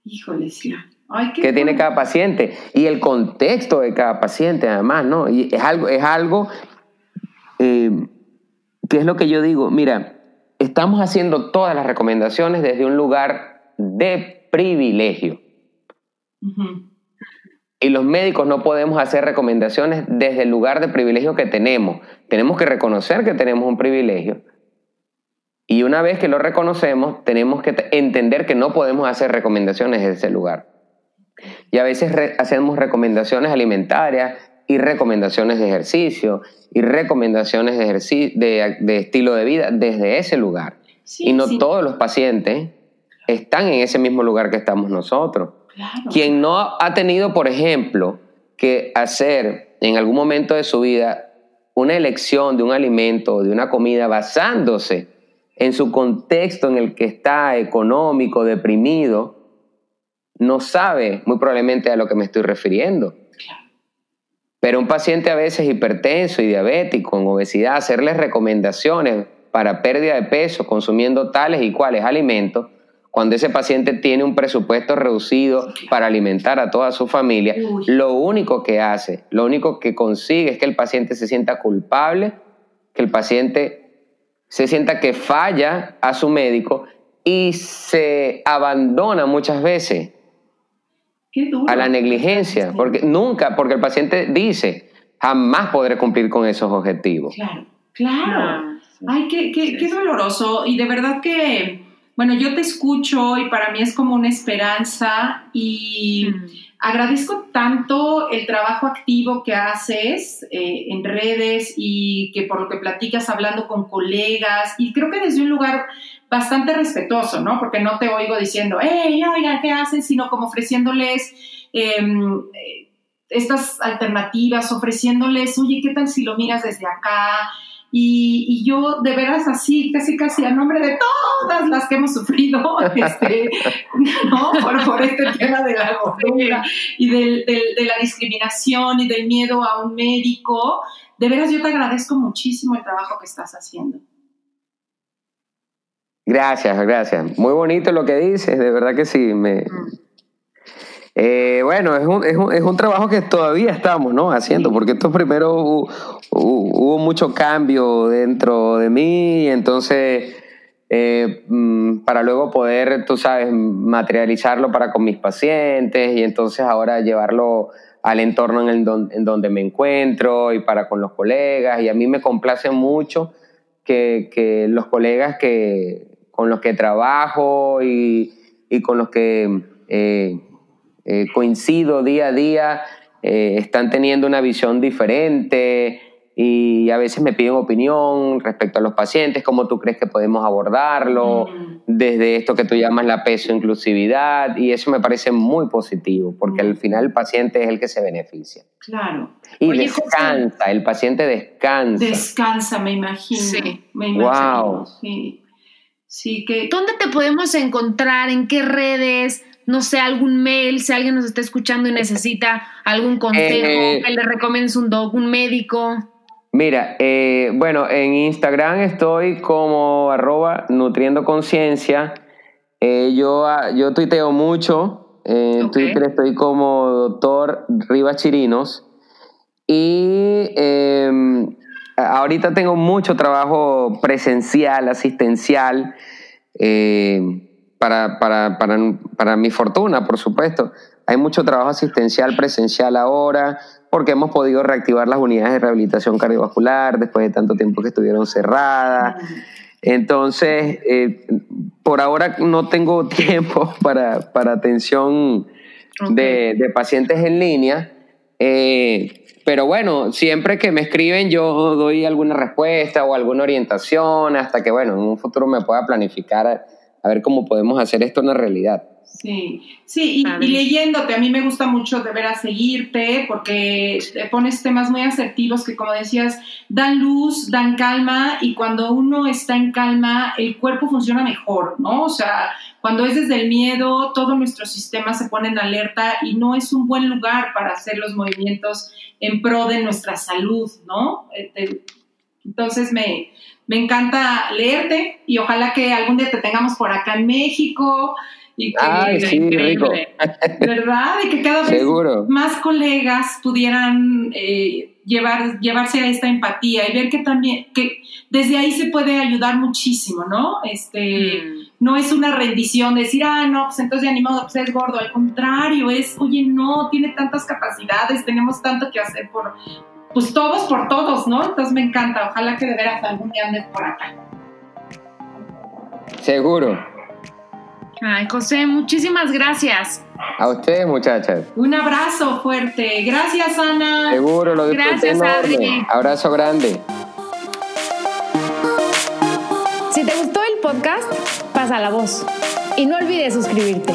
Híjole, sí. que tiene cada paciente y el contexto de cada paciente además, ¿no? Y es algo, es algo eh, que es lo que yo digo, mira, estamos haciendo todas las recomendaciones desde un lugar de privilegio. Y los médicos no podemos hacer recomendaciones desde el lugar de privilegio que tenemos. Tenemos que reconocer que tenemos un privilegio Y una vez que lo reconocemos, tenemos que entender que no podemos hacer recomendaciones de ese lugar. Y a veces hacemos recomendaciones alimentarias y recomendaciones de ejercicio y recomendaciones de, de, estilo de vida desde ese lugar. y no todos los pacientes están en ese mismo lugar que estamos nosotros. Quien no ha tenido, por ejemplo, que hacer en algún momento de su vida una elección de un alimento o de una comida basándose en su contexto en el que está económico, deprimido, no sabe muy probablemente a lo que me estoy refiriendo. Pero un paciente a veces hipertenso y diabético, con obesidad, hacerles recomendaciones para pérdida de peso consumiendo tales y cuales alimentos, cuando ese paciente tiene un presupuesto reducido para alimentar a toda su familia, lo único que hace, lo único que consigue es que el paciente se sienta culpable, que el paciente se sienta que falla a su médico y se abandona muchas veces a la negligencia, porque nunca, porque el paciente dice, jamás podré cumplir con esos objetivos. Claro, claro. Ay, qué, qué, qué doloroso. Y de verdad que, bueno, yo te escucho y para mí es como una esperanza y... Mm. Agradezco tanto el trabajo activo que haces eh, en redes y que por lo que platicas hablando con colegas y creo que desde un lugar bastante respetuoso, ¿no? Porque no te oigo diciendo, hey, oiga, ¿qué haces? Sino como ofreciéndoles em, eh, estas alternativas, ofreciéndoles, oye, ¿qué tal si lo miras desde acá? Y, yo de veras así, casi casi a nombre de todas las que hemos sufrido este, ¿no? por, este tema de la gordura y de la discriminación y del miedo a un médico, de veras yo te agradezco muchísimo el trabajo que estás haciendo. Gracias, gracias. Muy bonito lo que dices, de verdad que sí. Me, mm. Eh, bueno, es un, es, un, es un, trabajo que todavía estamos ¿no? haciendo, porque esto primero hubo, mucho cambio dentro de mí, entonces eh, mm, para luego poder, tú sabes, materializarlo para con mis pacientes y entonces ahora llevarlo al entorno en, el en donde me encuentro y para con los colegas. Y a mí me complace mucho que, que los colegas que, con los que trabajo y, y con los que... Eh, eh, coincido día a día, están teniendo una visión diferente y a veces me piden opinión respecto a los pacientes, cómo tú crees que podemos abordarlo, mm. desde esto que tú llamas la peso inclusividad, y eso me parece muy positivo, porque al final el paciente es el que se beneficia. Claro. Y descansa, el paciente descansa. Descansa, me imagino. Sí. Me imagino. Wow. Sí. Sí, que... ¿Dónde te podemos encontrar? ¿En qué redes? no sé, algún mail, si alguien nos está escuchando y necesita algún consejo, eh, que le recomiendes un doc, un médico. Mira, eh, bueno, en Instagram estoy como arroba nutriendo conciencia. Eh, yo, ah, yo tuiteo mucho. En Twitter estoy como doctor Rivas Chirinos. Y em, ahorita tengo mucho trabajo presencial, asistencial. Eh, para, para, para, para mi fortuna, por supuesto. Hay mucho trabajo asistencial presencial ahora, porque hemos podido reactivar las unidades de rehabilitación cardiovascular después de tanto tiempo que estuvieron cerradas. Entonces, eh, por ahora no tengo tiempo para, para atención de, de, pacientes en línea, eh, pero bueno, siempre que me escriben yo doy alguna respuesta o alguna orientación hasta que, bueno, en un futuro me pueda planificar a ver cómo podemos hacer esto una realidad. Sí, sí, y, leyéndote, a mí me gusta mucho de ver a seguirte porque pones temas muy asertivos que, como decías, dan luz, dan calma y cuando uno está en calma, el cuerpo funciona mejor, ¿no? O sea, cuando es desde el miedo, todo nuestro sistema se pone en alerta y no es un buen lugar para hacer los movimientos en pro de nuestra salud, ¿no? Eh, entonces me, me encanta leerte y ojalá que algún día te tengamos por acá en México. Y que, Ay, sí, rico. ¿Verdad? Y que cada vez más colegas pudieran eh, llevar, llevarse a esta empatía y ver que también, que desde ahí se puede ayudar muchísimo, ¿no? Este, mm. no es una rendición decir, ah, no, pues entonces de animado, pues es gordo. Al contrario, es, oye, no, tiene tantas capacidades, tenemos tanto que hacer por, pues todos por todos, ¿no? Entonces me encanta, ojalá que de veras algún día andes por acá. Seguro. Ay, José, muchísimas gracias. A ustedes, muchachas. Un abrazo fuerte. Gracias, Ana. Seguro, lo disfruté Gracias. Adri. Abrazo grande. Si te gustó el podcast, pasa la voz. Y no olvides suscribirte.